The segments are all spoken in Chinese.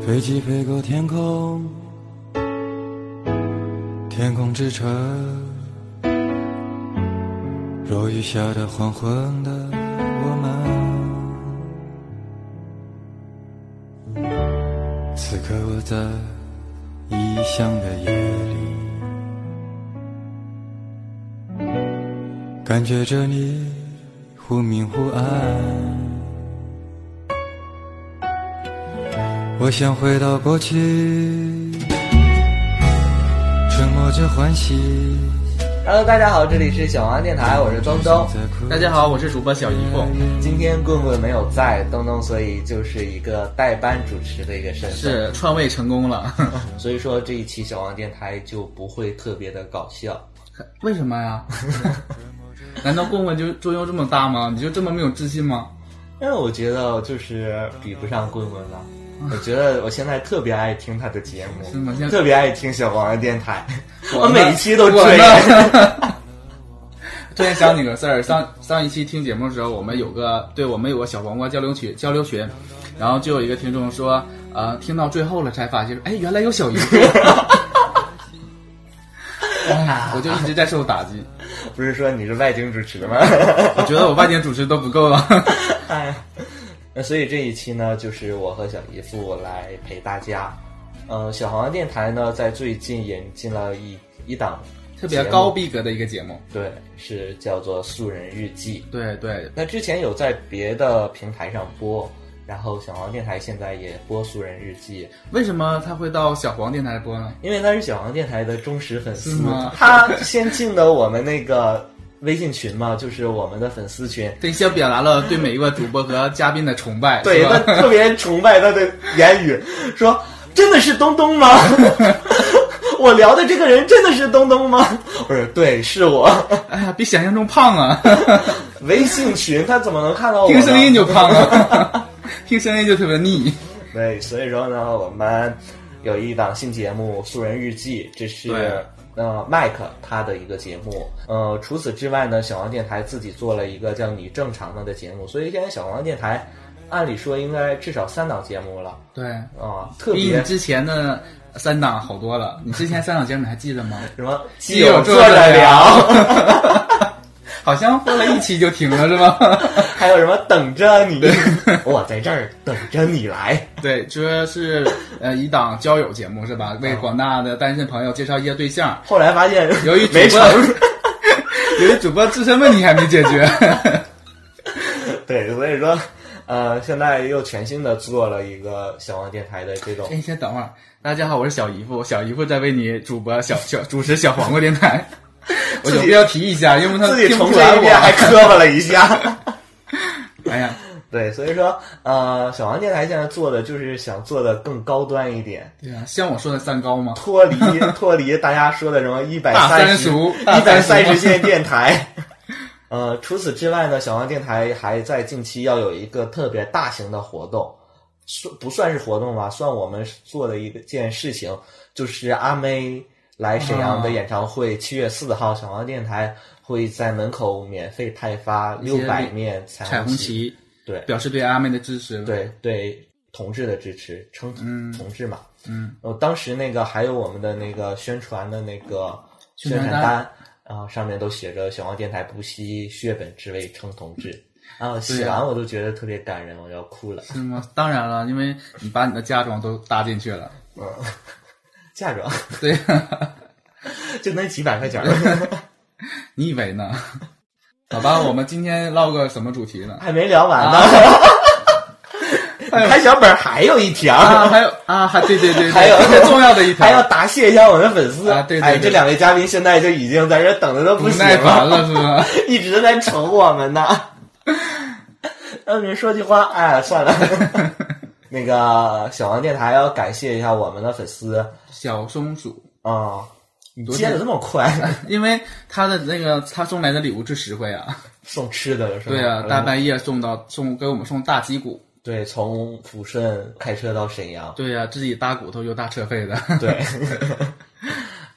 飞机飞过天空，天空之城，落雨下的黄昏的我们，此刻我在异乡的夜里，感觉着你忽明忽暗。我想回到过去，沉默着欢喜。Hello，大家好，这里是小王电台，我是东东。大家好，我是主播小姨夫。今天棍棍没有在，东东所以就是一个代班主持的一个身份。是串位成功了，所以说这一期小王电台就不会特别的搞笑。为什么呀？难道棍棍就作用这么大吗？你就这么没有自信吗？因为我觉得就是比不上棍棍了。我觉得我现在特别爱听他的节目，是吗特别爱听小黄的电台，我我每一期都我追。呢突然想起个事儿，上上一期听节目的时候，我们有个对我们有个小黄瓜交流群交流群，然后就有一个听众说，呃，听到最后了才发现，哎，原来有小姨夫。哎，我就一直在受打击，不是说你是外景主持吗？我觉得我外景主持都不够了。哎，那所以这一期呢，就是我和小姨夫来陪大家。呃，小黄电台呢，在最近引进了一一档特别高逼格的一个节目，对，是叫做《素人日记》。对对，那之前有在别的平台上播，然后小黄电台现在也播《素人日记》，为什么他会到小黄电台播呢？因为他是小黄电台的忠实粉丝是吗他先进的我们那个微信群嘛，就是我们的粉丝群。对先表达了对每一位主播和嘉宾的崇拜，对他特别崇拜他的言语，说真的是东东吗？我聊的这个人真的是东东吗？我说对，是我。哎呀，比想象中胖啊，微信群他怎么能看到我？听声音就胖啊，听声音就特别腻。对，所以说呢，我们有一档新节目《素人日记》，这是对呃麦克他的一个节目。呃，除此之外呢，小王电台自己做了一个叫“你正常的”的节目，所以现在小王电台按理说应该至少三档节目了对，啊、特别比你之前的三档好多了。你之前三档节目你还记得吗？什么基友坐坐着着聊，好像播了一期就停了，是吧？还有什么等着你，我在这儿等着你来。对，说是呃一档交友节目是吧？为广大的单身朋友介绍一些对象。后来发现由于主播，由于主播自身问题还没解决，对，所以说。呃，现在又全新的做了一个小王电台的这种哎，先等会儿。大家好，我是小姨夫，小姨夫在为你主播小小主持小黄瓜电台。我有必要提一下，因为他自己重来我申一遍，还磕巴了一下。哎呀，对，所以说，呃，小王电台现在做的就是想做的更高端一点，对啊、像我说的三高吗？脱离 脱离大家说的什么一百三十一百三十线电台。呃，除此之外呢，小王电台还在近期要有一个特别大型的活动，算不算是活动吧？算我们做的一个件事情，就是阿妹来沈阳的演唱会，七、月四号，小王电台会在门口免费派发六百面彩彩虹旗，对，表示对阿妹的支持。，对对同志的支持，称嗯同志嘛。嗯，呃，当时那个还有我们的那个宣传的那个宣宣传单传单，啊、上面都写着“小王电台不惜血本之为称同志”，啊，写完我都觉得特别感人，我要哭了。是吗？当然了，因为你把你的嫁妆都搭进去了。嗯，嫁妆对，就那几百块钱儿，你以为呢？好吧，我们今天唠个什么主题呢？还没聊完呢。还小本儿还有一条，啊，还有啊，还对对对对，还有特别重要的一条，还要答谢一下我们的粉丝啊对对哎，对这两位嘉宾现在就已经在这等的都不行耐烦了，是吗？一直在瞅我们呢。让你说句话，哎，算了。那个小王电台要感谢一下我们的粉丝。小松鼠，啊、你接的这么快，因为他的那个他送来的礼物最实惠啊，送吃的了是吧？对啊，大嗯半夜送到送给我们送大鸡骨，对，从抚顺开车到沈阳，对呀、自己搭骨头又搭车费的，对。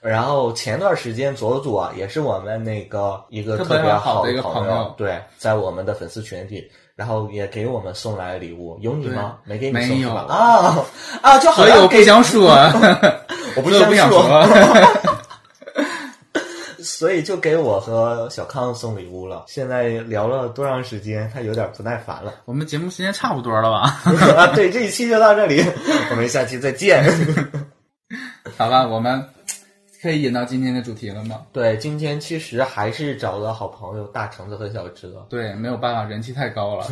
然后前段时间左左也是我们那个一个特特别别好的一个朋朋友对，在我们的粉丝群里然后也给我们送来了礼物，有你吗？没给你没有送？啊啊，就好所以我不像给想说，我不想说，说。所以就给我和小康送礼物了。现在聊了多长时间，他有点不耐烦了。我们节目时间差不多了吧？啊，对，这一期就到这里，我们下期再见。好吧，我们可以引到今天的主题了吗？对，今天其实还是找了好朋友大橙子和小哲。对，没有办法，人气太高了。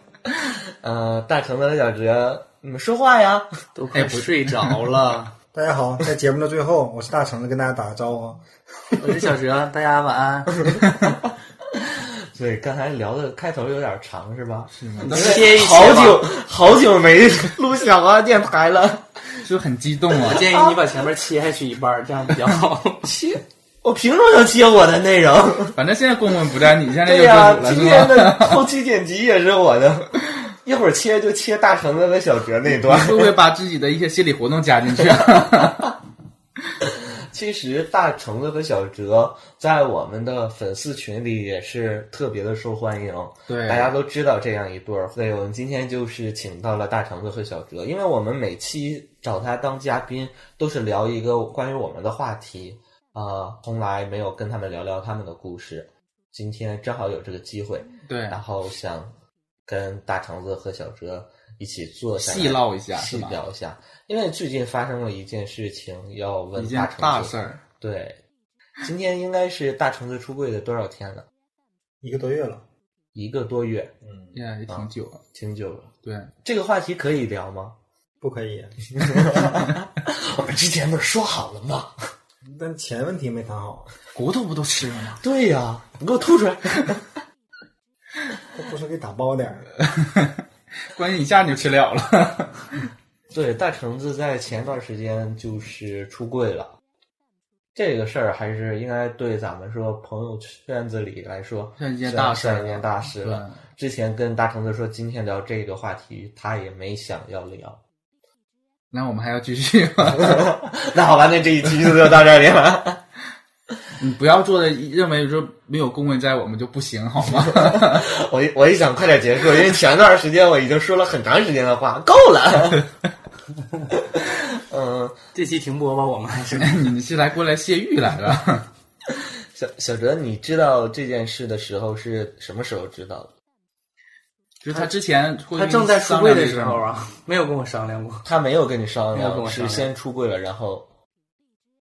呃，大橙子和小哲，你们说话呀？都快睡着了。大家好，在节目的最后，我是大橙子，跟大家打个招呼。我是小哲，大家晚安。对，刚才聊的开头有点长，是吧？是吗？歇一歇吧好久好久没录小花电台了。就很激动啊！建议你把前面切下去一半儿，这样比较好。切，我凭什么要切我的内容？反正现在公文不在你，现在就对呀、做主了是今天的？后期剪辑也是我的，一会儿切就切大橙子和小哲那段。会不会把自己的一些心理活动加进去？啊 其实大橙子和小哲在我们的粉丝群里也是特别的受欢迎，对大家都知道这样一对儿。所以我们今天就是请到了大橙子和小哲，因为我们每期找他当嘉宾都是聊一个关于我们的话题，啊、从来没有跟他们聊聊他们的故事。今天正好有这个机会，对，然后想跟大橙子和小哲一起坐下来细唠一下细聊一下，因为最近发生了一件事情，要问大橙子大事儿。对，今天应该是大橙子出柜的多少天了？一个多月了，一个多月，嗯，呀，也挺久了。挺久了。对，这个话题可以聊吗？不可以。我们之前不是说好了吗？但钱问题没谈好，骨头不都吃了吗？对呀，你给我吐出来。这 不是给打包点儿。关键一下你就吃了了。对，大橙子在前段时间就是出柜了。这个事儿还是应该对咱们说朋友圈子里来说算一件大事算一件大事了。之前跟大橙子说今天聊这个话题，他也没想要聊。那我们还要继续吗？那好吧，那这一期就到这里了。你不要做的认为说没有公文在我们就不行好吗？我一我一想快点结束，因为前段时间我已经说了很长时间的话，够了。嗯，这期停播吧，我们还是你你是来过来泄欲来了？小小哲，你知道这件事的时候是什么时候知道的？就是他之前他正在出柜的时候啊，没有跟我商量过。他没有跟你商量，没有跟我商量是先出柜了，然后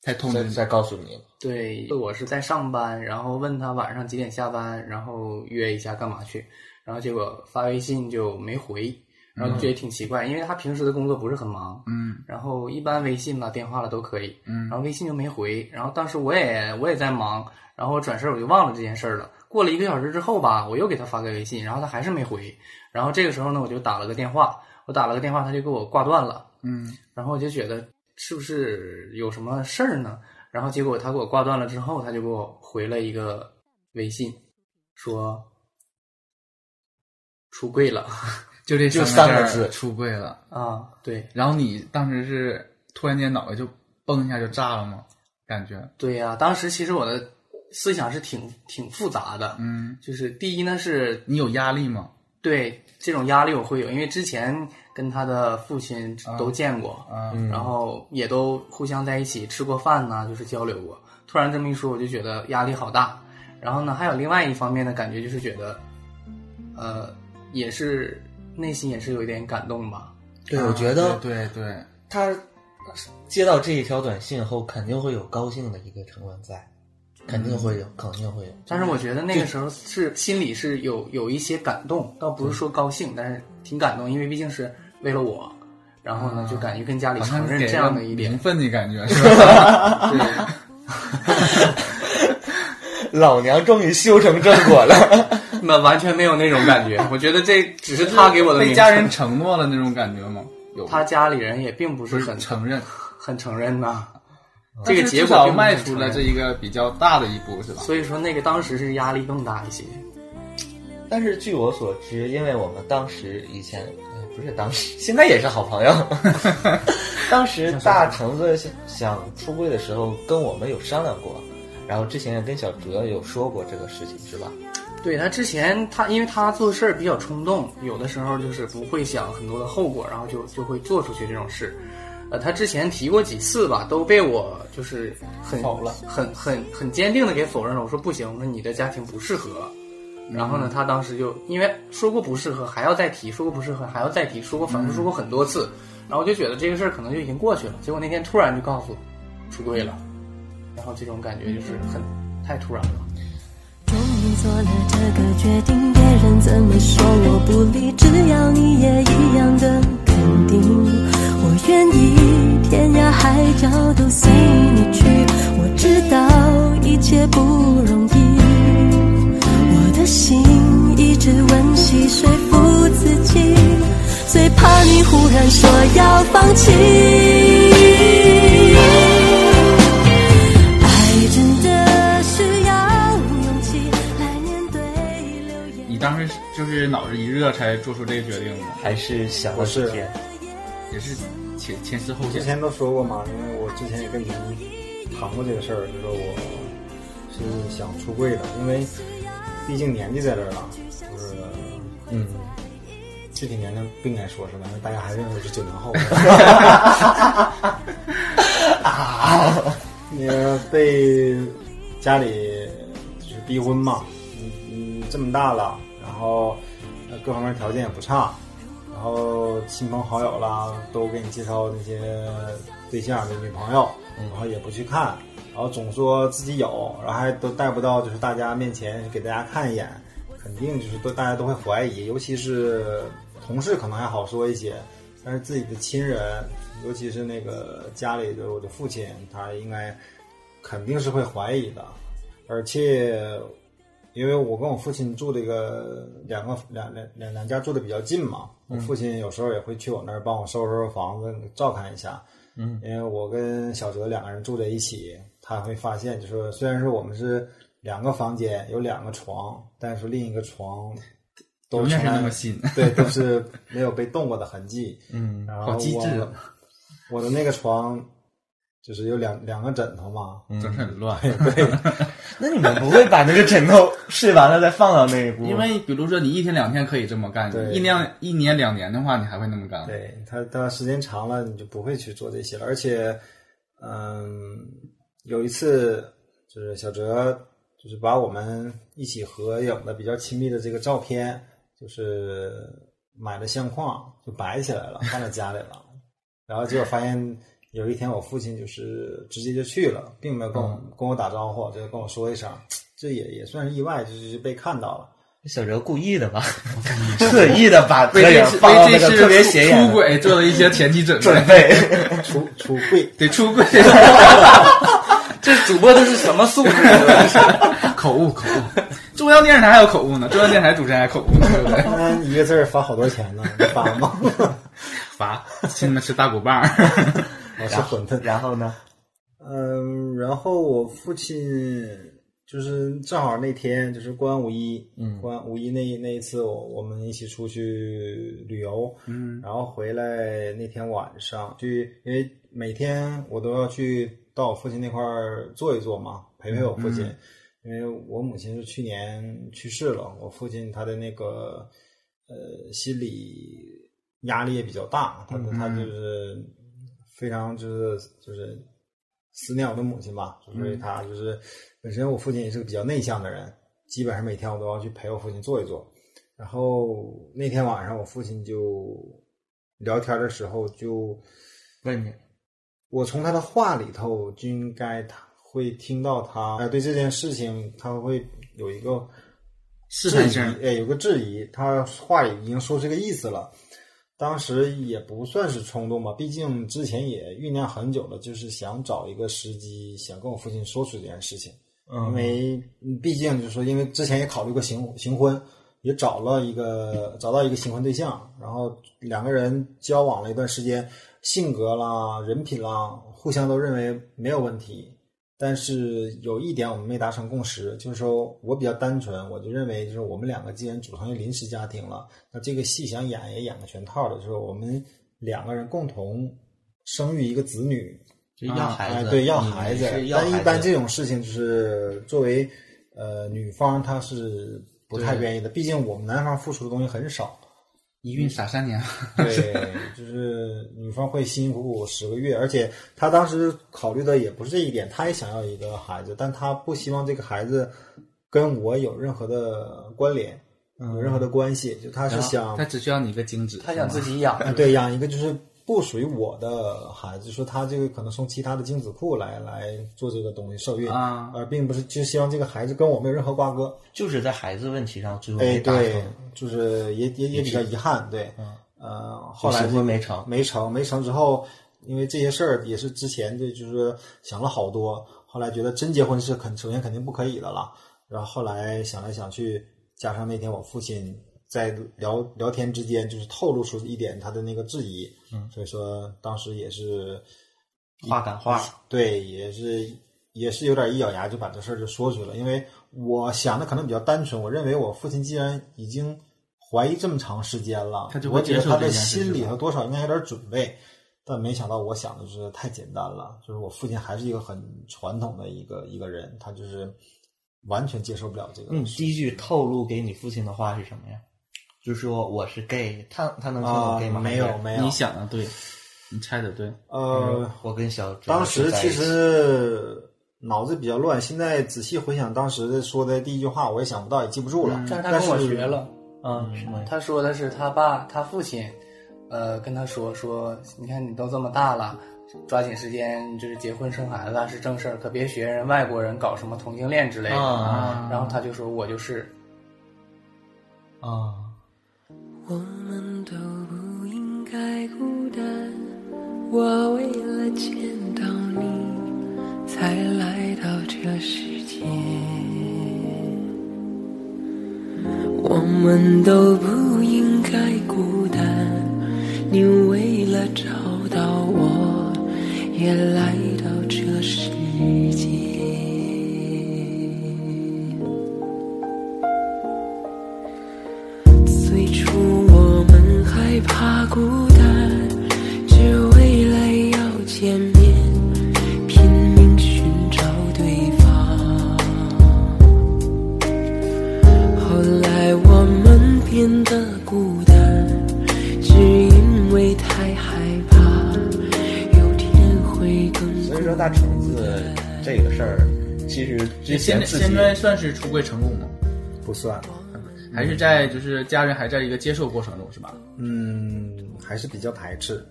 再才通知再告诉你。对，我是在上班，然后问他晚上几点下班，然后约一下干嘛去，然后结果发微信就没回，然后就觉得挺奇怪，因为他平时的工作不是很忙，嗯。然后一般微信啦、电话了都可以，嗯。然后微信就没回，然后当时我也我也在忙，然后转身我就忘了这件事儿了。过了一个小时之后吧，我又给他发个微信，然后他还是没回，然后这个时候呢，我就打了个电话，我打了个电话，他就给我挂断了，嗯。然后我就觉得是不是有什么事儿呢？然后结果他给我挂断了之后，他就给我回了一个微信，说出柜了 就这就三个字出柜了。啊，对然后你当时是突然间脑袋就嘣一下就炸了吗？感觉对呀、当时其实我的思想是挺挺复杂的，嗯，就是第一呢是你有压力吗？对这种压力我会有，因为之前跟他的父亲都见过，啊，嗯然后也都互相在一起吃过饭呐、就是交流过。突然这么一说，我就觉得压力好大。然后呢，还有另外一方面的感觉，就是觉得，呃，也是内心也是有一点感动吧。对，啊我觉得对对对，他接到这一条短信后，肯定会有高兴的一个成分在，肯定会有，肯定会有。但是我觉得那个时候是心里是有有一些感动，倒不是说高兴，但是挺感动，因为毕竟是为了我。然后呢，就敢于跟家里承认这样的一点名，分的感觉 是吧？对，老娘终于修成正果了。那完全没有那种感觉。我觉得这只是他给我的家人承诺的那种感觉吗？有他家里人也并不是不是很承认，很承认呐。这个结果就迈出了这一个比较大的一步是吧？所以说那个当时是压力更大一些。但是据我所知，因为我们当时以前呃不是当时，现在也是好朋友。当时大橙子想想出柜的时候，跟我们有商量过，然后之前也跟小哲有说过这个事情，是吧？对他之前他因为他做事儿比较冲动，有的时候就是不会想很多的后果，然后就就会做出去这种事。呃，他之前提过几次吧，都被我就是很否了很很很坚定的给否认了。我说不行，我说你的家庭不适合。然后呢，他当时就因为说过不适合，还要再提；说过不适合，还要再提，说过反复说过很多次。然后我就觉得这个事儿可能就已经过去了。结果那天突然就告诉我出柜了，然后这种感觉就是很太突然了。终于做了这个决定，别人怎么说我不理，只要你也一样的肯定，我愿意天涯海角都随你去。我知道一切不容易，我的心一直温习说服自己，最怕你忽然说要放弃。爱真的需要勇气来面对流言。你当时就是脑子一热才做出这个决定吗？还是想了不是几天？也是前前思后想。之前都说过嘛，因为我之前也跟您谈过这个事儿，就说我是想出柜的，因为毕竟年纪在这儿了，就是嗯，具体年龄不应该说是吧？大家还认为我是九零后。那个被家里就是逼婚嘛，嗯嗯，这么大了，然后呃各方面条件也不差，然后亲朋好友啦都给你介绍那些对象的女朋友，然后也不去看，然后总说自己有，然后还都带不到就是大家面前给大家看一眼，肯定就是都大家都会怀疑，尤其是同事可能还好说一些，但是自己的亲人，尤其是那个家里的我的父亲，他应该肯定是会怀疑的，而且因为我跟我父亲住这个两个两两两两家住的比较近嘛，我父亲有时候也会去我那儿帮我收拾收拾房子，照看一下。嗯，因为我跟小哲两个人住在一起，他会发现，就说虽然说我们是两个房间有两个床，但是另一个床 都是那么新对，都是没有被动过的痕迹。嗯然后好机智我我的那个床就是有两两个枕头嘛，整是很乱。那你们不会把那个枕头睡完了再放到那一步？因为比如说你一天两天可以这么干，对一年一年两年的话，你还会那么干？对他，他时间长了，你就不会去做这些了。而且，嗯，有一次就是小哲就是把我们一起合影的比较亲密的这个照片，就是买的相框就摆起来了，放在家里了。然后结果发现有一天我父亲就是直接就去了，并没有跟我、跟我打招呼，就跟我说一声，这也也算是意外，就是被看到了。小哲故意的吧？特意的把合为这次影放到那个特别显眼出轨做了一些前期准备，准备。出出柜，得出柜，这主播都是什么素质？口误口误。中央电视台还有口误呢，中央电视台主持人还口误呢，对不对？那一个字儿罚好多钱呢？罚吗？罚，请你们吃大骨棒。我是馄饨。然后呢？嗯，然后我父亲就是正好那天就是过完五一，嗯，过完五一那那一次我我们一起出去旅游，嗯，然后回来那天晚上去，因为每天我都要去到我父亲那块儿坐一坐嘛，陪陪我父亲，因为我母亲是去年去世了，我父亲他的那个呃心理压力也比较大，他他就是非常就是就是思念我的母亲吧，就是因为他就是本身我父亲也是个比较内向的人，基本上每天我都要去陪我父亲坐一坐。然后那天晚上我父亲就聊天的时候就问你，我从他的话里头就应该他会听到他哎对这件事情他会有一个质疑试探性，哎有个质疑，他话里已经说这个意思了。当时也不算是冲动吧，毕竟之前也酝酿很久了，就是想找一个时机，想跟我父亲说出这件事情。嗯因为嗯毕竟就是说，因为之前也考虑过行行婚，也找了一个找到一个新婚对象，然后两个人交往了一段时间，性格啦、人品啦，互相都认为没有问题。但是有一点我们没达成共识，就是说我比较单纯，我就认为就是我们两个既然组成一个临时家庭了，那这个戏想演也演个全套的，就是我们两个人共同生育一个子女，就要孩子，哎，对，要孩子。是要孩子但一般这种事情就是作为呃女方，她是不太愿意的。毕竟我们男方付出的东西很少，一孕傻三年，对，就是女方会辛辛苦苦十个月，而且她当时考虑的也不是这一点，她也想要一个孩子，但她不希望这个孩子跟我有任何的关联，有任何的关系，就她是想她只需要你一个精子，她想自己养，啊，对，养一个就是不属于我的孩子，说他这个可能从其他的精子库来来做这个东西受孕啊。而并不是就希望这个孩子跟我没有任何瓜葛。就是在孩子问题上最后哎，没达对。，就是也也也比较遗憾，对，呃，后来就没成。没成，没成之后，因为这些事儿也是之前的就是想了好多，后来觉得真结婚是肯首先肯定不可以的了，然后后来想来想去，加上那天我父亲在聊聊天之间就是透露出一点他的那个质疑，嗯，所以说当时也是话赶话，对，也是也是有点一咬牙就把这事儿就说出去了，因为我想的可能比较单纯，我认为我父亲既然已经怀疑这么长时间了，他就我觉得他的心里头多少应该有点准备，但没想到我想的就是太简单了，就是我父亲还是一个很传统的一个一个人，他就是完全接受不了这个嗯第一句透露给你父亲的话是什么呀？就说我是 gay，他他能听懂啊 gay 吗？，没有没有你，想的对，你猜的对，呃，我跟小当时其实脑子比较乱，现在仔细回想当时说的第一句话，我也想不到，也记不住了。但是他跟我学了，嗯什么？他说的是他爸他父亲，呃，跟他说说，你看你都这么大了，抓紧时间就是结婚生孩子啊是正事儿，可别学人外国人搞什么同性恋之类的。啊然后他就说我就是，啊，我们都不应该孤单。我为了见到你，才来到这世界。我们都不应该孤单。你为了找到我，也来到这世界。怕孤单，只为了要见面，拼命寻找对方。后来我们变得孤单，只因为太害怕有天会更所以说大橙子这个事儿，其实之现在前自己现在算是出柜成功吗？不算，还是在就是家人还在一个接受过程中是吧？嗯，还是比较排斥。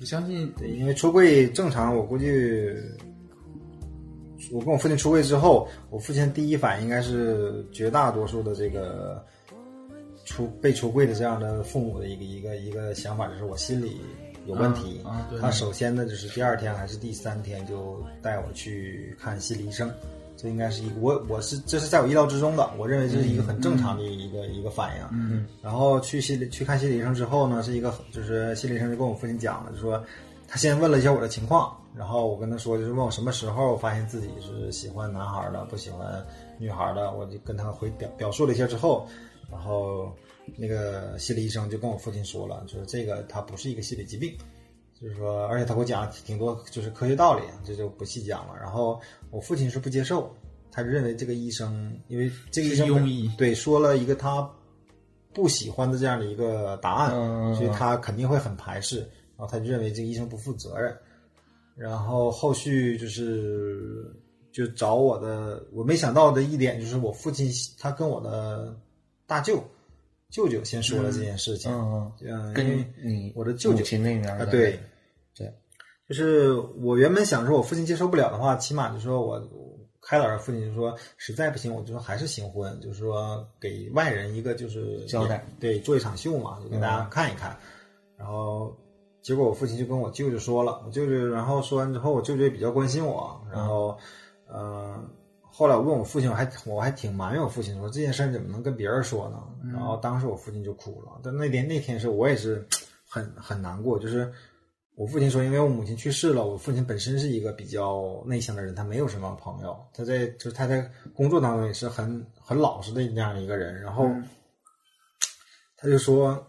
我相信对，因为出柜正常，我估计我跟我父亲出柜之后，我父亲第一反应应该是绝大多数的这个出被出柜的这样的父母的一个一个一个想法，就是我心里有问题。啊啊对他首先呢，就是第二天还是第三天就带我去看心理医生。这应该是一个我我是这是在我意料之中的，我认为这是一个很正常的一个、一个反应。嗯，然后去心理去看心理医生之后呢，是一个就是心理医生就跟我父亲讲了，就说他先问了一下我的情况，然后我跟他说，就是问我什么时候发现自己是喜欢男孩的，不喜欢女孩的，我就跟他回表表述了一下之后，然后那个心理医生就跟我父亲说了，就是这个他不是一个心理疾病。就是说，而且他给我讲了挺多就是科学道理，这就不细讲了。然后我父亲是不接受，他就认为这个医生，因为这个医生医对说了一个他不喜欢的这样的一个答案，嗯所以他肯定会很排斥。然后他就认为这个医生不负责任。然后后续就是就找我的，我没想到的一点就是我父亲他跟我的大舅舅舅先说了这件事情，嗯嗯，因跟你我的舅舅母亲那边啊，对，对，就是我原本想说，我父亲接受不了的话，起码就说我开导着父亲，就说实在不行，我就说还是行婚，就是说给外人一个就是交代，对，做一场秀嘛，就给大家看一看。然后结果我父亲就跟我舅舅说了，我舅舅然后说完之后，我舅舅也比较关心我，然后嗯、呃后来我问我父亲，我还我还挺埋怨我父亲说这件事儿怎么能跟别人说呢？然后当时我父亲就哭了。但那天那天是我也是很很难过，就是我父亲说，因为我母亲去世了，我父亲本身是一个比较内向的人，他没有什么朋友，他在就是他在工作当中也是很很老实的那样的一个人。然后他就说，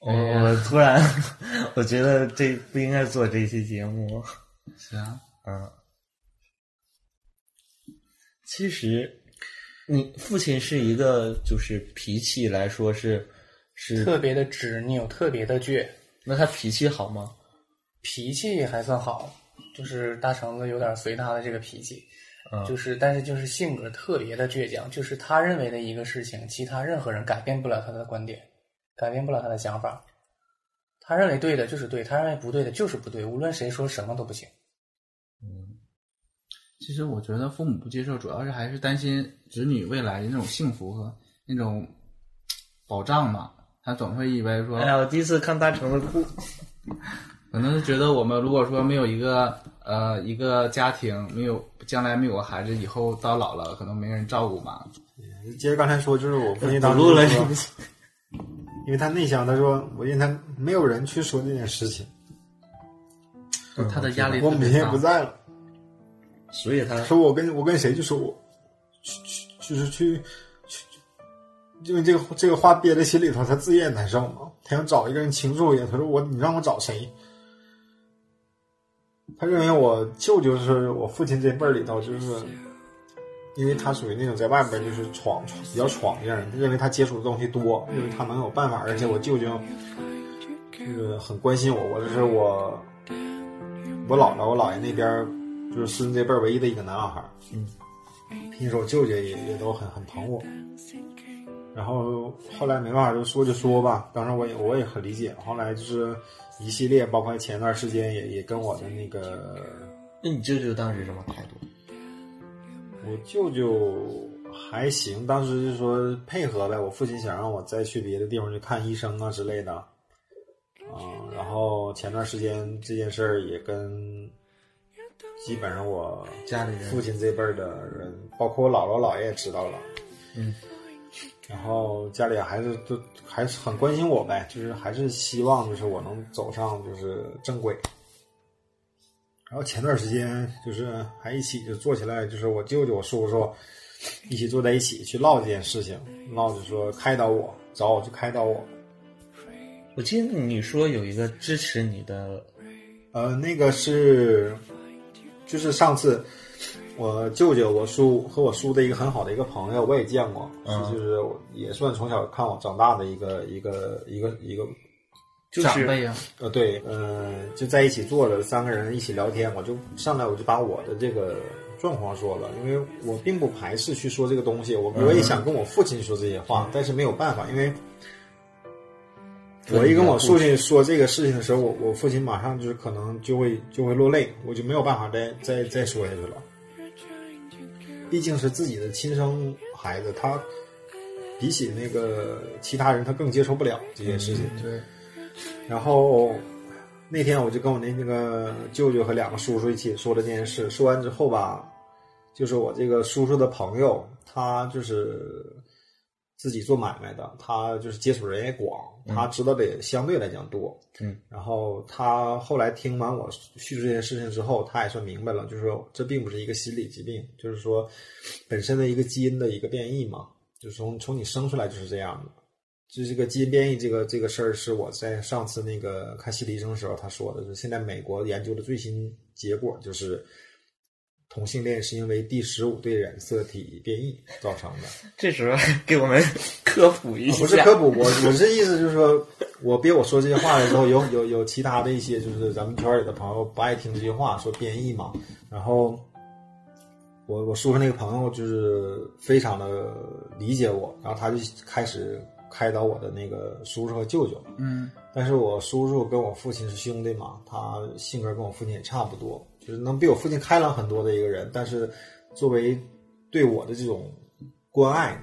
我我突然 我觉得这不应该做这期节目，行。啊，嗯，其实，你父亲是一个，就是脾气来说是是，特别的执拗，特别的倔，那他脾气好吗？脾气还算好，就是大橙子有点随他的这个脾气，嗯。就是但是就是性格特别的倔强，就是他认为的一个事情，其他任何人改变不了他的观点，改变不了他的想法。他认为对的就是对，他认为不对的就是不对，无论谁说什么都不行。嗯其实我觉得父母不接受，主要是还是担心子女未来的那种幸福和那种保障嘛。他总会以为说，哎呀，我第一次看大橙子哭，可能是觉得我们如果说没有一个呃一个家庭，没有将来没有个孩子，以后到老了可能没人照顾嘛。接着刚才说，就是我父亲当时不录了因为他内向，他说我因为他没有人去说这件事情，就他的压力我母亲也不在了，所以他说我跟我跟谁就说我去去就是去去，因为这个这个话憋在心里头，他自己也难受嘛。他想找一个人倾诉一下，他说我你让我找谁？他认为我舅舅是我父亲这辈儿里头，就是因为他属于那种在外边就是闯闯比较闯劲儿，认为他接触的东西多，认为他能有办法，而且我舅舅那个很关心我，我这是我我姥姥我姥爷那边就是孙子这辈儿唯一的一个男孩儿，嗯，平时我舅舅也也都很很疼我。然后后来没办法，就说就说吧。当时我也我也很理解。后来就是一系列，包括前段时间也也跟我的那个那你舅舅当时什么态度？我舅舅还行，当时就说配合呗。我父亲想让我再去别的地方去看医生啊之类的，啊、然后前段时间这件事儿也跟基本上我家里人父亲这辈儿的人，包括我姥姥姥爷也知道了，嗯，然后家里还是都还是很关心我呗，就是还是希望就是我能走上就是正轨。然后前段时间就是还一起就坐起来，就是我舅舅、我叔叔一起坐在一起去唠这件事情，唠就说开导我，找我去开导我。我记得你说有一个支持你的，呃，那个是就是上次我舅舅、我叔和我叔的一个很好的一个朋友，我也见过，嗯是就是也算从小看我长大的一个一个一个一个就是长辈啊，呃，对，呃，就在一起坐着，三个人一起聊天，我就上来我就把我的这个状况说了，因为我并不排斥去说这个东西，我我也想跟我父亲说这些话，但是没有办法，因为我一跟我父亲说这个事情的时候，我我父亲马上就是可能就会就会落泪，我就没有办法再再再说下去了。毕竟是自己的亲生孩子，他比起那个其他人，他更接受不了这件事情。对，然后那天我就跟我那那个舅舅和两个叔叔一起说了这件事，说完之后吧，就是我这个叔叔的朋友，他就是自己做买卖的，他就是接触人也广，他知道的也相对来讲多。嗯，然后他后来听完我叙述这件事情之后，他也算明白了，就是说这并不是一个心理疾病，就是说本身的一个基因的一个变异嘛，就是从从你生出来就是这样的。就这个基因变异这个这个事儿，是我在上次那个看心理医生的时候他说的，就是现在美国研究的最新结果就是同性恋是因为第十五对染色体变异造成的。这时候给我们科普一下，不是科普，我我这意思就是说，我别我说这些话的时候，有有有其他的一些就是咱们圈里的朋友不爱听这些话，说变异嘛。然后我我叔叔那个朋友就是非常的理解我，然后他就开始开导我的那个叔叔和舅舅。嗯，但是我叔叔跟我父亲是兄弟嘛，他性格跟我父亲也差不多，就是能比我父亲开朗很多的一个人。但是作为对我的这种关爱，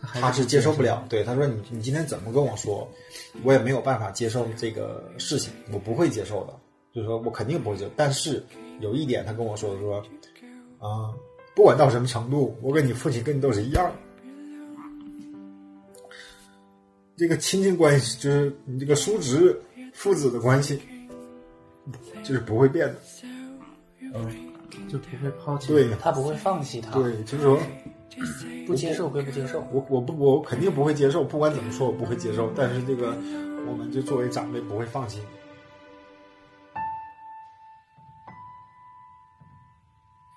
他是接受不了。对，他说你你今天怎么跟我说，我也没有办法接受这个事情，我不会接受的。就是说我肯定不会接受。但是有一点，他跟我说的说，啊、不管到什么程度，我跟你父亲跟你都是一样的。这个亲情关系就是你这个叔侄父子的关系，就是不会变的。嗯就不会抛弃。对他不会放弃他，对，就是说不接受归不接受。我我不我肯定不会接受，不管怎么说我不会接受，但是这个我们就作为长辈不会放弃。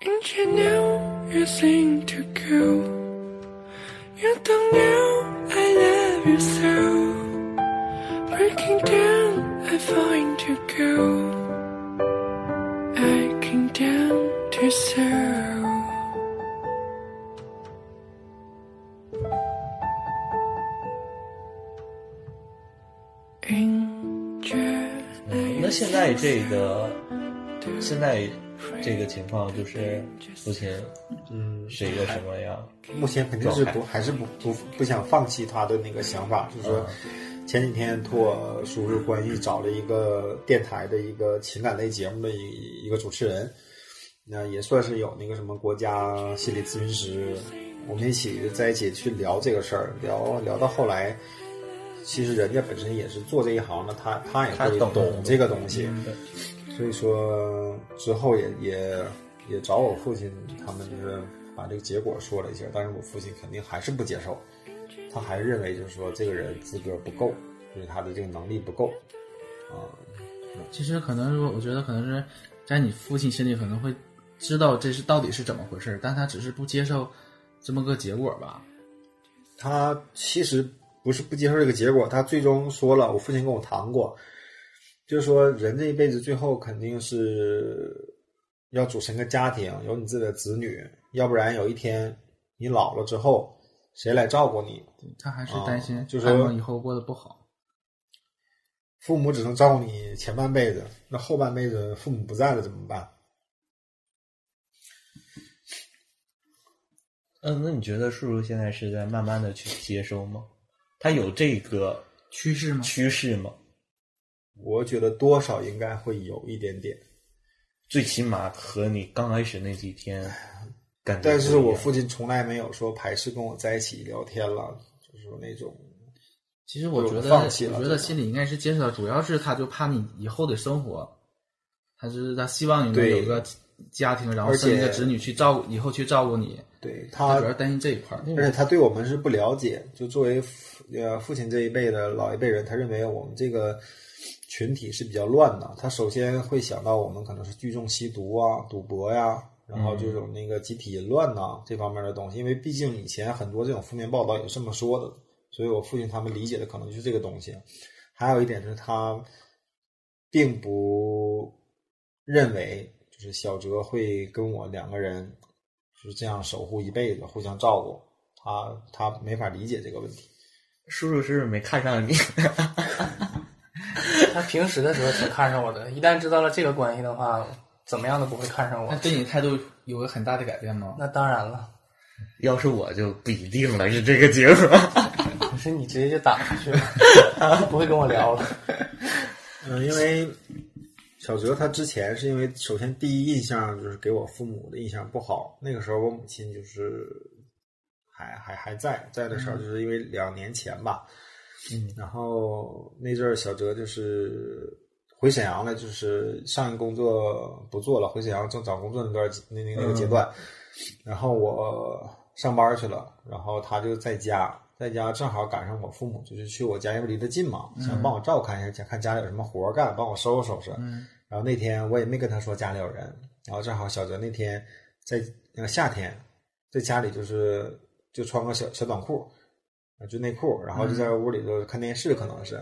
And you knew you seem to go. You don't know I love you so. Breaking down, I find you go. I came down to zero. 迎着那那现在这个，现在 这个情况就是目前，嗯，是一个什么样？目前肯定是不还是不不不想放弃他的那个想法，就是说前几天托我叔叔关系找了一个电台的一个情感类节目的一一个主持人，那也算是有那个什么国家心理咨询师，我们一起在一起去聊这个事儿，聊聊到后来。其实人家本身也是做这一行的，他他也会懂懂这个东西，所以说之后也也也找我父亲他们就是把这个结果说了一下，但是我父亲肯定还是不接受，他还认为就是说这个人资格不够，就是他的这个能力不够啊。其实可能，我觉得可能是在你父亲心里可能会知道这是到底是怎么回事，但他只是不接受这么个结果吧。他其实不是不接受这个结果，他最终说了，我父亲跟我谈过，就是说人这一辈子最后肯定是要组成个家庭，有你自己的子女，要不然有一天你老了之后，谁来照顾你？他还是担心，啊就是说以后过得不好。父母只能照顾你前半辈子，那后半辈子父母不在了怎么办？嗯，那你觉得叔叔现在是在慢慢的去接收吗？他有这个趋势吗？趋势吗？我觉得多少应该会有一点点，最起码和你刚开始那几天。但是我父亲从来没有说排斥跟我在一起聊天了，就是说那种其实我觉得，放弃了我觉得心里应该是接受的，主要是他就怕你以后的生活，他是他希望你能对有个家庭，然后生一个子女去照顾，以后去照顾你。对他主要担心这一块儿。而且他对我们是不了解，就作为父呃父亲这一辈的老一辈人，他认为我们这个群体是比较乱的。他首先会想到我们可能是聚众吸毒啊、赌博呀、然后这种那个集体淫乱呐、这方面的东西。因为毕竟以前很多这种负面报道也是这么说的，所以我父亲他们理解的可能就是这个东西。还有一点就是他并不认为就是小哲会跟我两个人就是这样守护一辈子，互相照顾。他他没法理解这个问题。叔叔是不是没看上你？他平时的时候挺看上我的，一旦知道了这个关系的话，怎么样都不会看上我那。对你态度有个很大的改变吗？那当然了，要是我就不一定了，是这个结果。可是你直接就打出去了，不会跟我聊了。嗯，因为小哲他之前是因为首先第一印象就是给我父母的印象不好，那个时候我母亲就是还还还在在的时候，就是因为两年前吧，嗯，然后那阵儿小哲就是回沈阳了，就是上一工作不做了，回沈阳正找工作那段那那那个阶段，然后我上班去了，然后他就在家，在家正好赶上我父母就是去我家，因为离得近嘛，想帮我照看一下，想看家里有什么活儿干，帮我收拾收拾。嗯。然后那天我也没跟他说家里有人，然后正好小哲那天在那个夏天，在家里就是就穿个小小短裤，啊就内裤，然后就在屋里头看电视，可能是。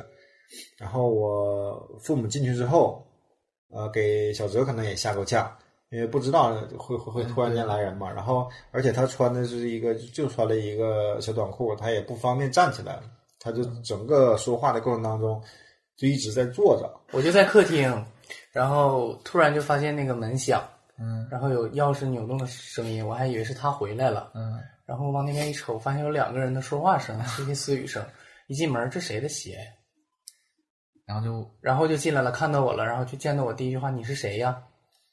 然后我父母进去之后，呃，给小哲可能也吓够呛，因为不知道会会会突然间来人嘛。然后，而且他穿的是一个就穿了一个小短裤，他也不方便站起来，他就整个说话的过程当中就一直在坐着。我就在客厅，然后突然就发现那个门响，嗯然后有钥匙扭动的声音，我还以为是他回来了。嗯，然后往那边一瞅，发现有两个人的说话声，窃窃私语声。一进门，这谁的鞋呀？然后就然后就进来了，看到我了，然后就见到我第一句话：“你是谁呀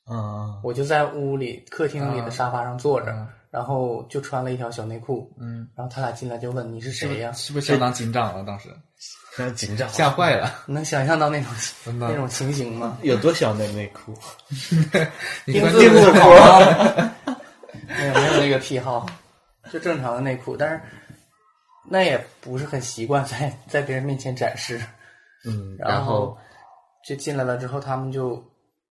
嗯？”我就在屋里客厅里的沙发上坐着，嗯然后就穿了一条小内裤。嗯，然后他俩进来就问：“你是谁呀是不是相当紧张了？当时很紧张，吓坏了？”能想象到那种 那种情形吗？有多小的内裤？丁字裤吗？没有没有那个癖好，就正常的内裤，但是那也不是很习惯 在在别人面前展示。嗯，然后就进来了之后，他们就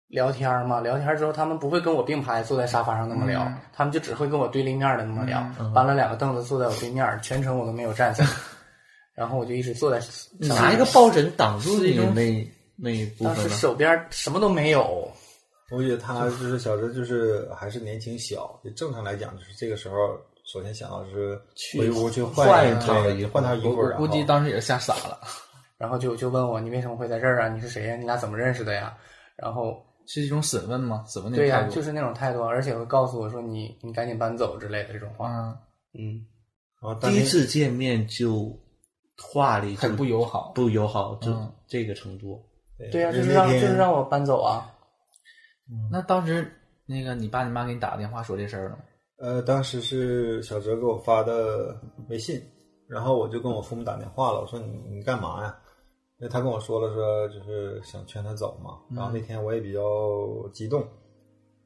聊天儿嘛，聊天儿之后他们不会跟我并排坐在沙发上那么聊，嗯。他们就只会跟我对立面的那么聊，搬了两个凳子坐在我对面儿，全程我都没有站起来，然后我就一直坐在拿一个抱枕挡住你是一种那那一部当时？手边什么都没有，我觉得他就是小时候，就是还是年轻小，就正常来讲，就是这个时候首先想到是回屋去换换一对套衣服换套衣服，我估计当时也是吓傻了。然后就就问我你为什么会在这儿啊？你是谁呀？你俩怎么认识的呀？然后是一种审问吗？审问对呀。就是那种态度，而且会告诉我说你你赶紧搬走之类的这种话。啊，嗯，第一次见面就话里很不友好。不友好，就嗯这个程度。对呀、就就是让就是让我搬走啊。那当时那个你爸你妈给你打个电话说这事儿了吗？呃，当时是小哲给我发的微信，然后我就跟我父母打电话了，我说你你干嘛呀？因为他跟我说了说就是想劝他走嘛，然后那天我也比较激动，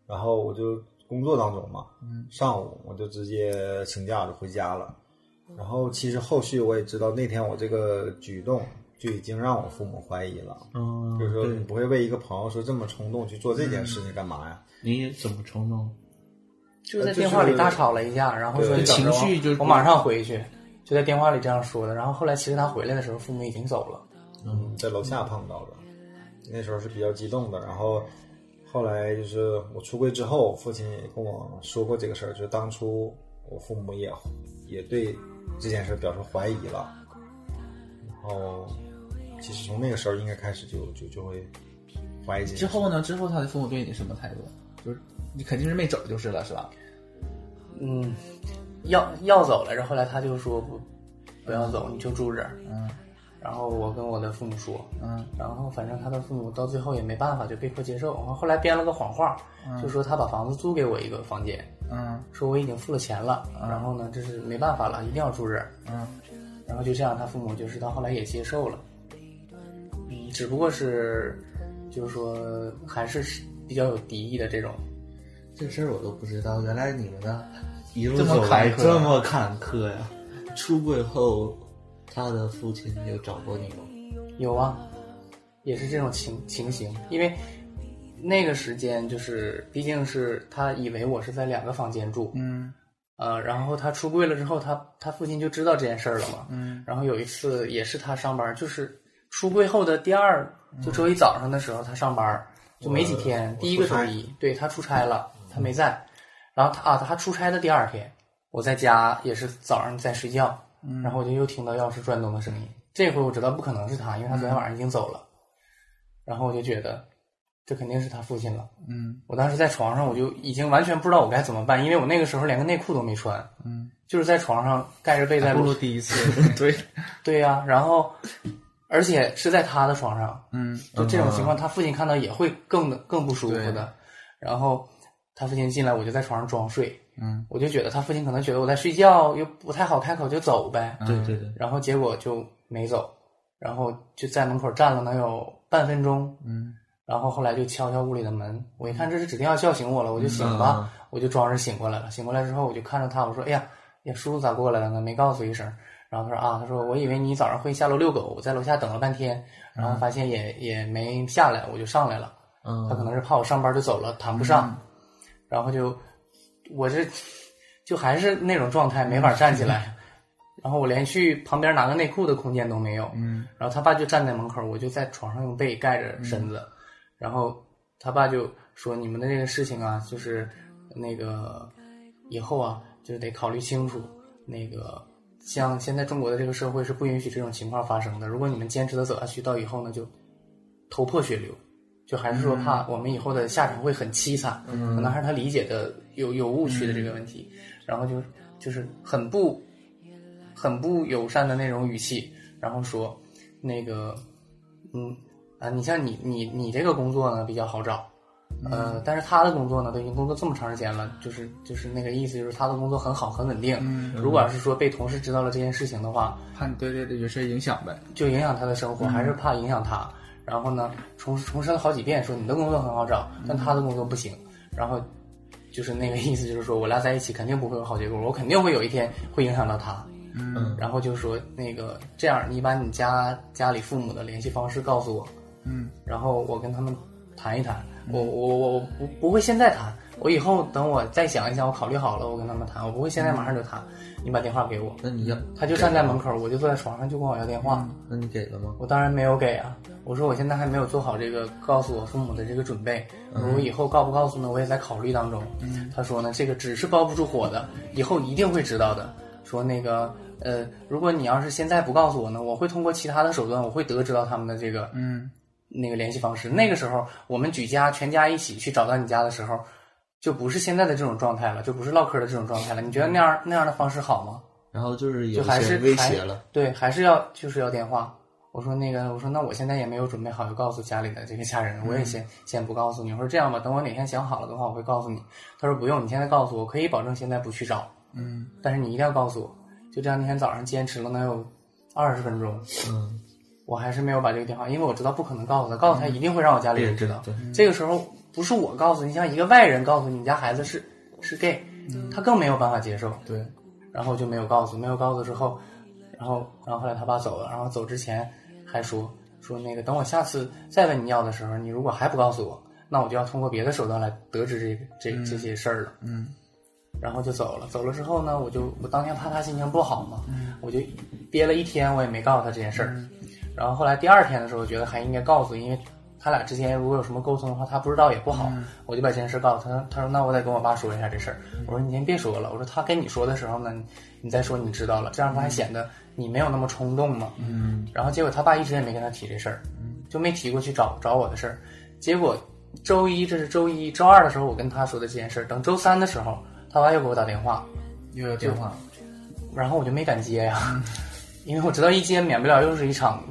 然后我就工作当中嘛，上午我就直接请假就回家了，然后其实后续我也知道那天我这个举动就已经让我父母怀疑了，嗯就是说你不会为一个朋友说这么冲动去做这件事情干嘛呀？你怎么冲动？就在电话里大吵了一架，然后说情绪就是我马上回去，就在电话里这样说的。然后后来其实他回来的时候，父母已经走了。嗯，在楼下碰到的，那时候是比较激动的。然后后来就是我出柜之后，父亲也跟我说过这个事儿，就是当初我父母也也对这件事表示怀疑了。然后其实从那个时候应该开始就就就会怀疑之后呢？之后他的父母对你什么态度？就是你肯定是没走就是了，是吧？嗯，要要走了，然，后来他就说不不要走，你就住这儿。嗯然后我跟我的父母说，嗯然后反正他的父母到最后也没办法，就被迫接受。然后后来编了个谎话，就说他把房子租给我一个房间，嗯说我已经付了钱了，然后呢，这是没办法了，一定要住这儿。嗯然后就这样，他父母就是到后来也接受了，嗯，只不过是就是说还是比较有敌意的这种。这事儿我都不知道，原来你们的一路走来这么坎坷呀！出柜后，他的父亲有找过你吗？有啊，也是这种情情形，因为那个时间就是，毕竟是他以为我是在两个房间住，嗯呃，然后他出柜了之后，他他父亲就知道这件事儿了嘛，嗯然后有一次也是他上班，就是出柜后的第二，就周一早上的时候他上班，就没几天，第一个周一，对他出差了，他没在，然后他啊，他出差的第二天，我在家也是早上在睡觉，然后我就又听到钥匙转动的声音，这回我知道不可能是他，因为他昨天晚上已经走了，然后我就觉得这肯定是他父亲了。嗯我当时在床上，我就已经完全不知道我该怎么办，因为我那个时候连个内裤都没穿，嗯，就是在床上盖着被在不如录。第一次。对，对呀、然后而且是在他的床上，嗯就这种情况，他父亲看到也会更更不舒服的。然后他父亲进来，我就在床上装睡，嗯我就觉得他父亲可能觉得我在睡觉，又不太好开口就走呗，对对对，然后结果就没走，然后就在门口站了能有半分钟，嗯然后后来就敲敲屋里的门，我一看这是指定要叫醒我了，我就醒吧，我就装着醒过来了。醒过来之后，我就看着他，我说：“哎呀，呀，叔叔咋过来了呢？没告诉一声。”然后他说：“啊，他说我以为你早上会下楼遛狗，我在楼下等了半天，然后发现也也没下来，我就上来了。嗯他可能是怕我上班就走了，谈不上，然后就我这就还是那种状态，没法站起来。然后我连去旁边拿个内裤的空间都没有。嗯然后他爸就站在门口，我就在床上用被盖着身子，然后他爸就说：“你们的这个事情啊，就是那个以后啊，就是得考虑清楚。那个像现在中国的这个社会是不允许这种情况发生的。如果你们坚持的走下去，到以后呢就头破血流，就还是说怕我们以后的下场会很凄惨。可能还是他理解的有有误区的这个问题，然后就就是很不很不友善的那种语气，然后说那个嗯啊，你像你你你这个工作呢比较好找。呃，但是他的工作呢，都已经工作这么长时间了，就是就是那个意思，就是他的工作很好很稳定。如果要是说被同事知道了这件事情的话，怕你对这这个事儿影响呗。就影响他的生活，还是怕影响他。然后呢，重重申了好几遍，说你的工作很好找，但他的工作不行。然后就是那个意思，就是说我俩在一起肯定不会有好结果，我肯定会有一天会影响到他。嗯然后就说那个这样，你把你家家里父母的联系方式告诉我，嗯然后我跟他们谈一谈。我我我我不不会现在谈，我以后等我再想一想，我考虑好了，我跟他们谈，我不会现在马上就谈。你把电话给我，那你要他就站在门口，我就坐在床上就跟我要电话，那你给了吗？我当然没有给啊。我说我现在还没有做好这个告诉我父母的这个准备，我说以后告不告诉呢，我也在考虑当中。他说呢，这个纸是包不住火的，以后一定会知道的。说那个呃，如果你要是现在不告诉我呢，我会通过其他的手段，我会得知到他们的这个嗯那个联系方式。那个时候，我们举家全家一起去找到你家的时候，就不是现在的这种状态了，就不是唠嗑的这种状态了。你觉得那样那样的方式好吗？然后就是有就还是些威胁了，对，还是要就是要电话。我说那个，我说那我现在也没有准备好要告诉家里的这个家人，我也先先不告诉你。我说这样吧，等我哪天想好了的话，我会告诉你。他说不用，你现在告诉我，我可以保证现在不去找，嗯但是你一定要告诉我。就这样，那天早上坚持了能有二十分钟，嗯，我还是没有把这个电话，因为我知道不可能告诉他，告诉他一定会让我家里人知道。对这个时候不是我告诉你，像一个外人告诉你，你家孩子是是 gay，他更没有办法接受。对，然后就没有告诉，没有告诉之后，然后然后后来他爸走了，然后走之前还说说那个等我下次再问你要的时候，你如果还不告诉我，那我就要通过别的手段来得知这个这这些事儿了。嗯然后就走了，走了之后呢，我就我当天怕他心情不好嘛，我就憋了一天，我也没告诉他这件事儿。然后后来第二天的时候，我觉得还应该告诉，因为他俩之间如果有什么沟通的话，他不知道也不好，我就把这件事告诉他。他说那我得跟我爸说一下这事儿。我说你先别说了，我说他跟你说的时候呢，你你再说你知道了，这样不还显得你没有那么冲动吗？嗯。然后结果他爸一直也没跟他提这事儿，就没提过去找找我的事儿。结果周一这是周一，周二的时候我跟他说的这件事儿，等周三的时候，他爸又给我打电话，又要电话，然后我就没敢接呀，因为我知道一接免不了又是一场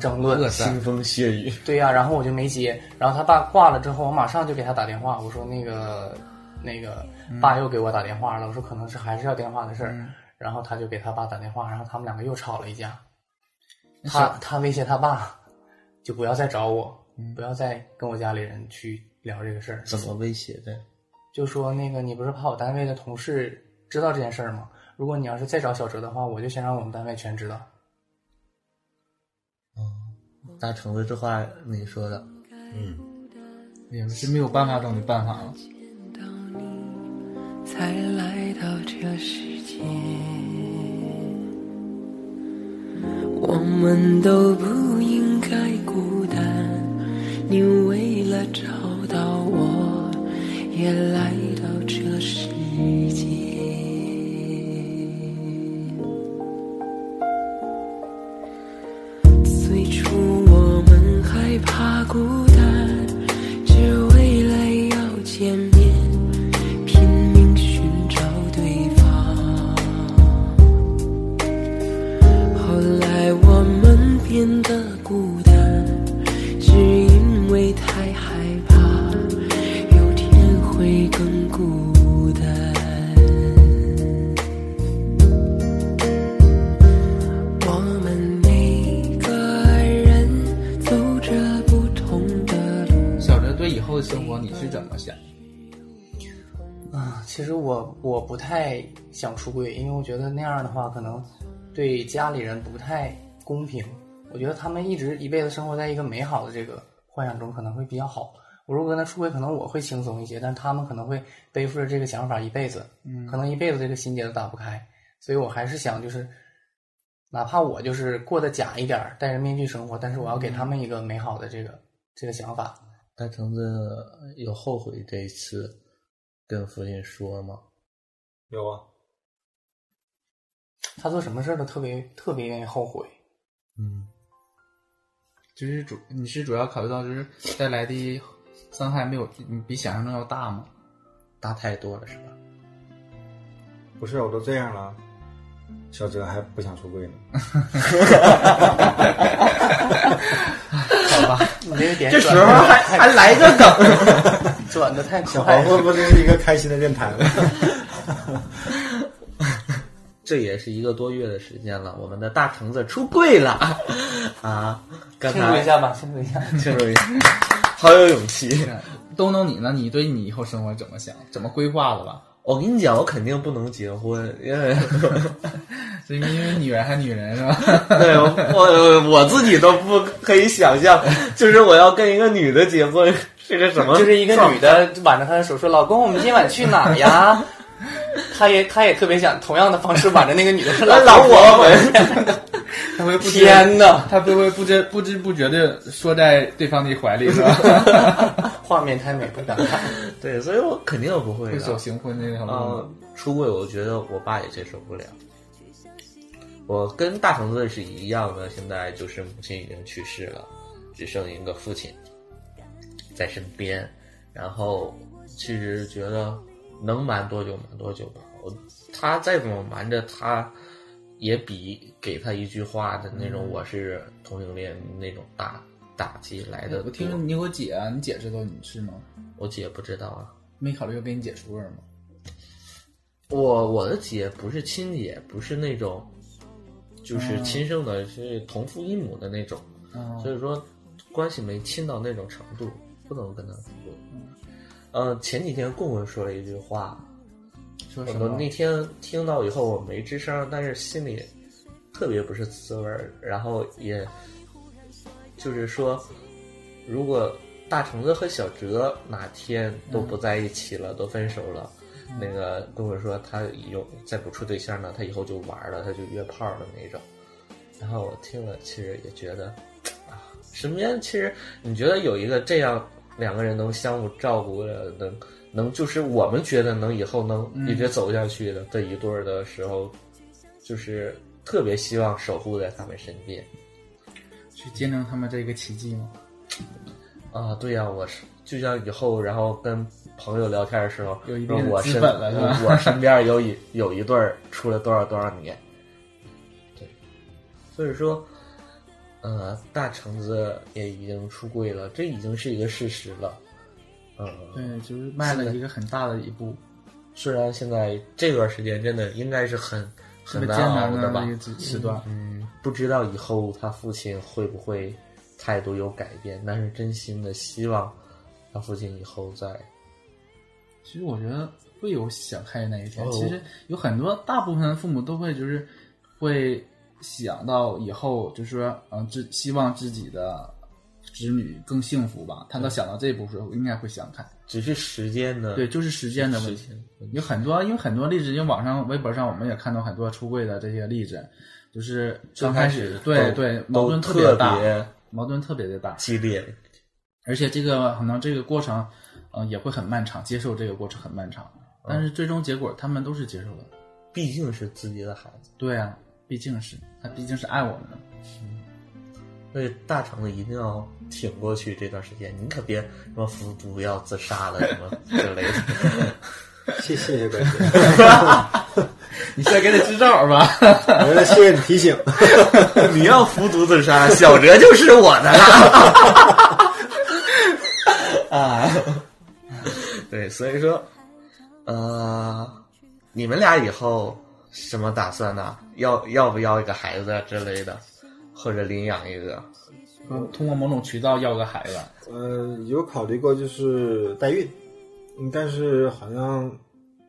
争论。腥风血雨，对呀、然后我就没接，然后他爸挂了之后，我马上就给他打电话，我说那个那个爸又给我打电话了，我说可能是还是要电话的事儿，然后他就给他爸打电话，然后他们两个又吵了一架，他他威胁他爸就不要再找我，不要再跟我家里人去聊这个事儿，怎么威胁的？就说那个你不是怕我单位的同事知道这件事儿吗？如果你要是再找小哲的话，我就先让我们单位全知道。大橙子这话你说的，嗯也是没有办法中的办法了。到你才来到这世界。我们都不应该孤单，你为了找到我，也来到这世界。最初我们害怕孤单，生活你是怎么想？啊，其实我我不太想出柜，因为我觉得那样的话可能对家里人不太公平。我觉得他们一直一辈子生活在一个美好的这个幻想中，可能会比较好。我如果跟他出轨，可能我会轻松一些，但他们可能会背负着这个想法一辈子，嗯可能一辈子这个心结都打不开。所以我还是想，就是哪怕我就是过得假一点儿，戴着面具生活，但是我要给他们一个美好的这个这个想法。大橙子有后悔这一次跟父亲说吗？有啊，他做什么事儿都特别特别愿意后悔。嗯，就是主你是主要考虑到就是带来的伤害没有嗯比想象中要大吗？大太多了是吧？不是我都这样了，小哲还不想出柜呢。好吧，你这个点这时候还还来个梗，转的太小。黄会不是一个开心的电台吗？这也是一个多月的时间了，我们的大橙子出柜了啊！刚庆祝一下吧，庆祝一下。庆祝一下，好有勇气。东东你呢？你对你以后生活怎么想？怎么规划的吧？我跟你讲，我肯定不能结婚，因为 是因为女人还女人是吧？对我我我自己都不可以想象，就是我要跟一个女的结婚是个什么？就是一个女的挽着他的手说：“老公，我们今晚去哪儿呀？” 他也他也特别想同样的方式挽着那个女的说：“老老婆婆们。他会不天哪，他会不会不知不知不觉的缩在对方的怀里，是吧？画面太美，不敢看。对，所以我肯定不会会走的。行婚那条路啊吗？，出柜，我觉得我爸也接受不了。我跟大橙子是一样的，现在就是母亲已经去世了，只剩一个父亲在身边。然后其实觉得能瞒多久瞒多久吧。我他再怎么瞒着，他也比给他一句话的那种“我是同性恋”那种大打击来的。我听说你有个姐啊，你姐知道你是吗？我姐不知道啊。没考虑过跟你姐出柜吗？我我的姐不是亲姐，不是那种，就是亲生的，是同父异母的那种，啊所以说关系没亲到那种程度，不能跟她出柜。呃，前几天棍棍说了一句话，说什么？我那天听到以后我没吱声，但是心里特别不是滋味儿，然后也就是说，如果大橙子和小哲哪天都不在一起了，都分手了，那个棍棍说他有再不处对象呢，他以后就玩了，他就约炮的那种。然后我听了，其实也觉得啊，身边其实你觉得有一个这样两个人能相互照顾的，能能就是我们觉得能以后能一直走下去的这一对儿的时候，就是特别希望守护在他们身边去见证他们这个奇迹吗？啊。对呀、我是就像以后然后跟朋友聊天的时候，有一我身我我身边有一有一对儿处了多少多少年，对，所以说。呃，大橙子也已经出柜了，这已经是一个事实了。嗯，对，就是迈了一个很大的一步，虽然现在这段时间真的应该是很很难艰难熬的吧。嗯，不知道以后他父亲会不会态度有改变，但是真心的希望他父亲以后在其实我觉得会有想开的那一天。哦其实有很多大部分的父母都会就是会想到以后，就是说，嗯，自希望自己的子女更幸福吧。他能想到这一步的时候，应该会想开。只是时间的对，就是时间的问题。有很多，因为很多例子，因为网上、微博上我们也看到很多出柜的这些例子，就是刚开始对对矛盾特别大，别矛盾特别的大，激烈，而且这个可能这个过程，嗯、也会很漫长，接受这个过程很漫长，但是最终结果他们都是接受的。毕竟是自己的孩子，对啊，毕竟是他毕竟是爱我们的。所以大橙子一定要挺过去这段时间，你可别什么服毒要自杀了什么 之类的。谢谢谢关心，你先给他支招吧。我说谢谢你提醒。你要服毒自杀，小哲就是我的了。啊，对，所以说，呃，你们俩以后什么打算呢？要要不要一个孩子之类的，或者领养一个？嗯通过某种渠道要个孩子，呃，有考虑过就是代孕，嗯但是好像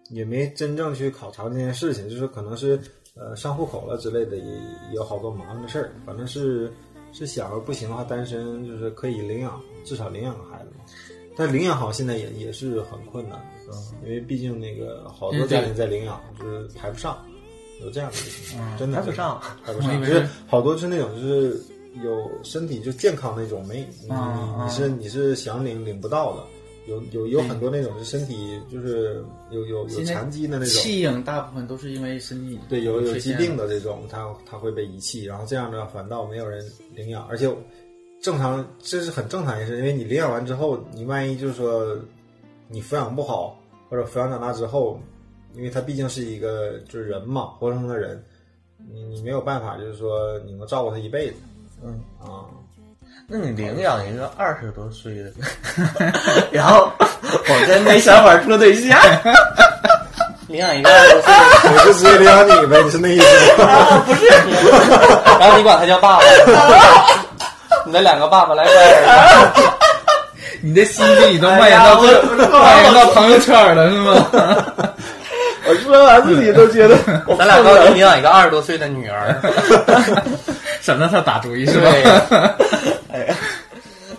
也没真正去考察这件事情，就是可能是呃上户口了之类的，也也有好多麻烦的事儿。反正是是想着不行的话，单身就是可以领养，至少领养个孩子嘛。但领养好像现在也也是很困难，嗯，因为毕竟那个好多家庭在领养，就是排不上，有这样的一个情况，真的排不上，排不上，就是好多是那种就是有身体就健康那种，没你是你是想领领不到的，有有有很多那种是身体就是有有有残疾的那种，弃婴大部分都是因为身体对，有有疾病的这种，他他会被遗弃，然后这样的反倒没有人领养，而且正常这是很正常一件事，因为你领养完之后，你万一就是说你抚养不好，或者抚养长大之后，因为他毕竟是一个就是人嘛，活生生的人，你你没有办法就是说你能照顾他一辈子，嗯啊，那你 领养一个二十多岁的，然后我跟没想法处对象，领养一个二十多岁的，我就直接领养你呗，你是那意思吗？然后你管他叫爸爸，你的两个爸爸来你的心机已经蔓延到这，蔓延到朋友圈了，是吗？我说完自己都觉得 咱俩到底领养一个二十多岁的女儿，省得他打主意是吧？对，哎呀，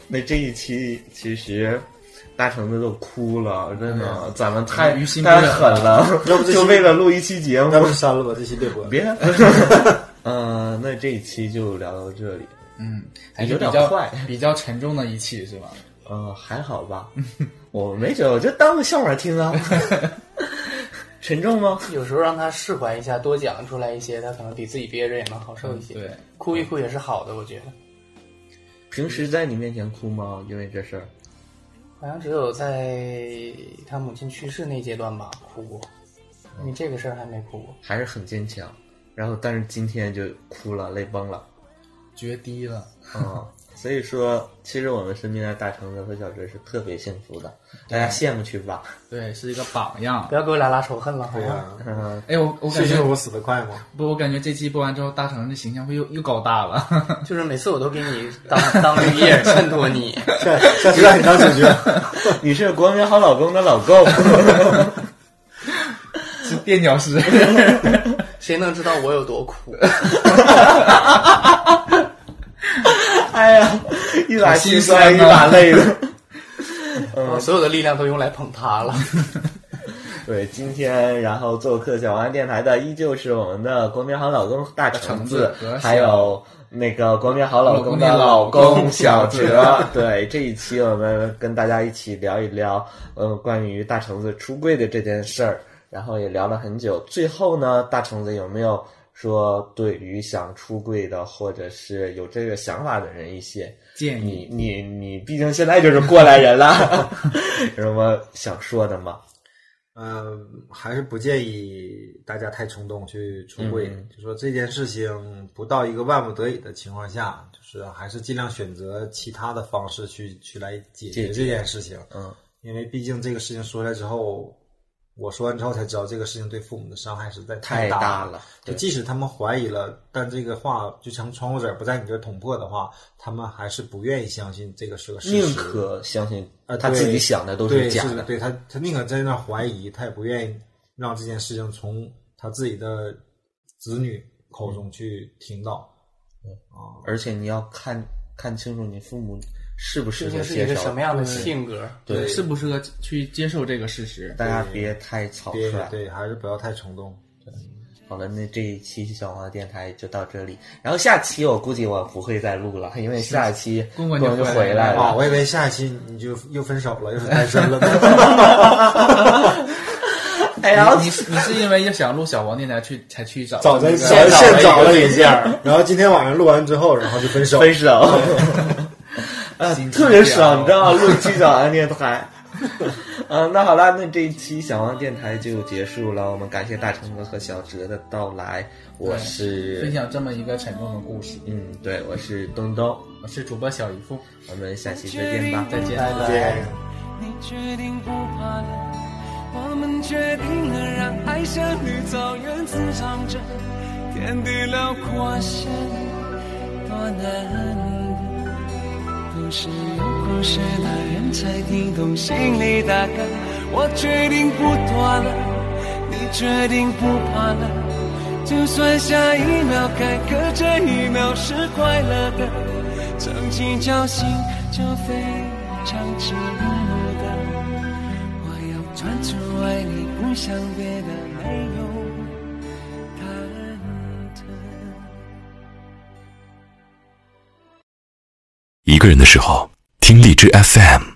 那这一期其实大橙子都哭了，真的，咱们太于心不太忍狠了，要不就为了录一期节目要，不删了吧，这期别播。别。嗯，那这一期就聊到这里。嗯，还是有比较点坏比较沉重的一期是吧？嗯，还好吧，我没觉得，我就当个笑话听啊。沉重吗？有时候让他释怀一下，多讲出来一些，他可能比自己憋着也能好受一些。对，哭一哭也是好的，我觉得。平时在你面前哭吗？因为这事儿，好像只有在他母亲去世那阶段吧哭过，你这个事儿还没哭过。还是很坚强。然后，但是今天就哭了，泪崩了。决堤了。嗯，所以说，其实我们身边的大橙子和小哲是特别幸福的，大家羡慕去吧。对，是一个榜样不。要给我俩拉仇恨了，好吗？嗯，哎，我我感觉我死得快吗？不，我感觉这期播完之后，大成的形象会又又高大了。就是每次我都给你当 当绿叶衬托你，下下次让你当主角。你是国民好老公的老公。是垫脚石。谁能知道我有多苦？一把心酸一把泪的。我 所有的力量都用来捧他了。对，今天然后做客小王电台的依旧是我们的国民好老公大橙子还有那个国民好老公的老老公小哲。对，这一期我们跟大家一起聊一聊，嗯，关于大橙子出柜的这件事儿，然后也聊了很久。最后呢，大橙子有没有说对于想出柜的或者是有这个想法的人一些建议你你你，毕竟现在就是过来人了，有什么想说的吗？嗯，还是不建议大家太冲动去出柜。嗯就说这件事情不到一个万不得已的情况下，就是还是尽量选择其他的方式去去来解决这件事情。嗯，因为毕竟这个事情说出来之后，我说完之后才知道这个事情对父母的伤害实在太大大了就即使他们怀疑了，但这个话就像窗户纸不在你这儿捅破的话，他们还是不愿意相信这个是个事实。宁可相信啊，他自己想的都是假的。是对他，他宁可在那儿怀疑，他也不愿意让这件事情从他自己的子女口中去听到。啊，而且你要看看清楚你父母适不适合接受个什么。样的性格？对，适不适合去接受这个事实？大家别太草率。对，还是不要太冲动。好了，那这一期小黄的电台就到这里。然后下期我估计我不会再录了，因为下期公公公就就回来了我以为下一期你就又分手了，又是单身了呢。哎呀，你你是因为要想录小黄电台去才去找早在那个现现找了一下，然后今天晚上录完之后，然后就分手。分手。啊，特别爽，你知道吗？录一期小王电台。嗯，那好了，那这一期小王电台就结束了。我们感谢大成哥和小哲的到来。我是分享这么一个沉重的故事。嗯，对，我是东东。我是主播小姨夫，我们下期再见吧，再见。再见。你决定不怕了，我们决定了让爱像绿草原滋长着，天地辽阔线多难是有故事的人才听懂心里的歌。我决定不躲了，你决定不怕了，就算下一秒坎坷这一秒是快乐的，曾经侥幸就非常值得。我要专注爱你，不想别的，个人的时候，听荔枝 FM。